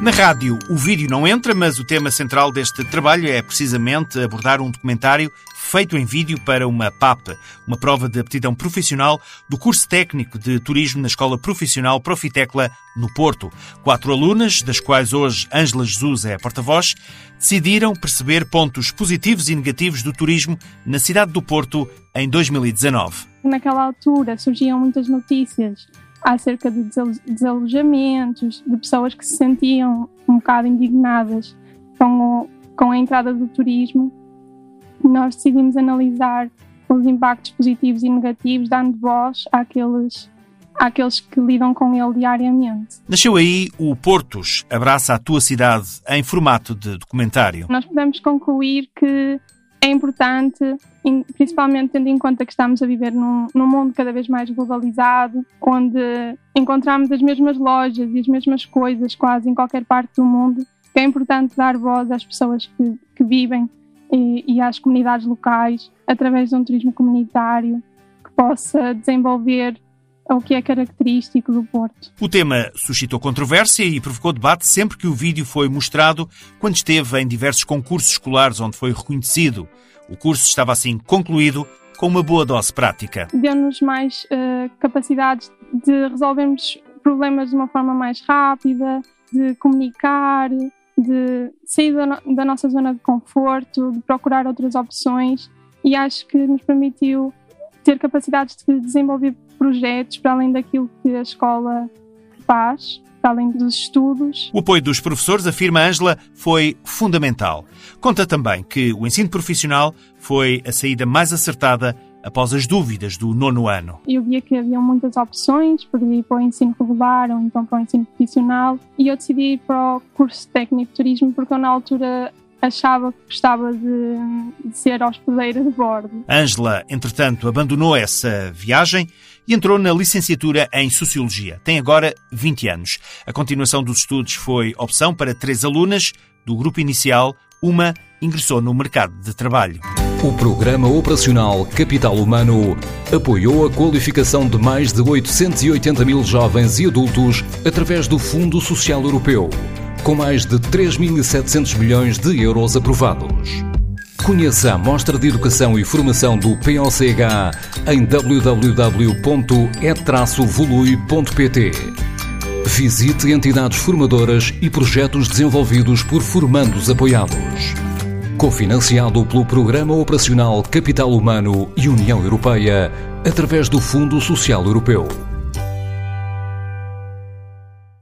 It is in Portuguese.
Na rádio, o vídeo não entra, mas o tema central deste trabalho é precisamente abordar um documentário feito em vídeo para uma PAP, uma prova de aptidão profissional do curso técnico de turismo na Escola Profissional Profitecla, no Porto. Quatro alunas, das quais hoje Ângela Jesus é a porta-voz, decidiram perceber pontos positivos e negativos do turismo na cidade do Porto em 2019. Naquela altura surgiam muitas notícias acerca de desalojamentos, de pessoas que se sentiam um bocado indignadas com, o, com a entrada do turismo. Nós decidimos analisar os impactos positivos e negativos, dando voz àqueles, àqueles que lidam com ele diariamente. Nasceu aí o Portos, Abraça a Tua Cidade, em formato de documentário. Nós podemos concluir que é importante, principalmente tendo em conta que estamos a viver num, num, mundo cada vez mais globalizado, onde encontramos as mesmas lojas e as mesmas coisas quase em qualquer parte do mundo, que é importante dar voz às pessoas que, que vivem e, e às comunidades locais através de um turismo comunitário que possa desenvolver o que é característico do Porto. O tema suscitou controvérsia e provocou debate sempre que o vídeo foi mostrado, quando esteve em diversos concursos escolares onde foi reconhecido. O curso estava assim concluído com uma boa dose prática. Deu-nos mais uh, capacidades de resolvermos problemas de uma forma mais rápida, de comunicar, de sair da, no da nossa zona de conforto, de procurar outras opções e acho que nos permitiu ter capacidades de desenvolver projetos para além daquilo que a escola faz, para além dos estudos. O apoio dos professores, afirma Ângela, foi fundamental. Conta também que o ensino profissional foi a saída mais acertada após as dúvidas do nono ano. Eu via que havia muitas opções, podia ir para o ensino regular ou então para o ensino profissional e eu decidi ir para o curso técnico de turismo porque eu na altura achava que gostava de, de ser hospedeira de bordo. Ângela, entretanto, abandonou essa viagem e entrou na licenciatura em Sociologia. Tem agora 20 anos. A continuação dos estudos foi opção para três alunas do grupo inicial. Uma ingressou no mercado de trabalho. O Programa Operacional Capital Humano apoiou a qualificação de mais de 880 mil jovens e adultos através do Fundo Social Europeu com mais de 3.700 milhões de euros aprovados. Conheça a Mostra de Educação e Formação do POCH em www.e-volui.pt. Visite entidades formadoras e projetos desenvolvidos por formandos apoiados. Cofinanciado pelo Programa Operacional Capital Humano e União Europeia, através do Fundo Social Europeu.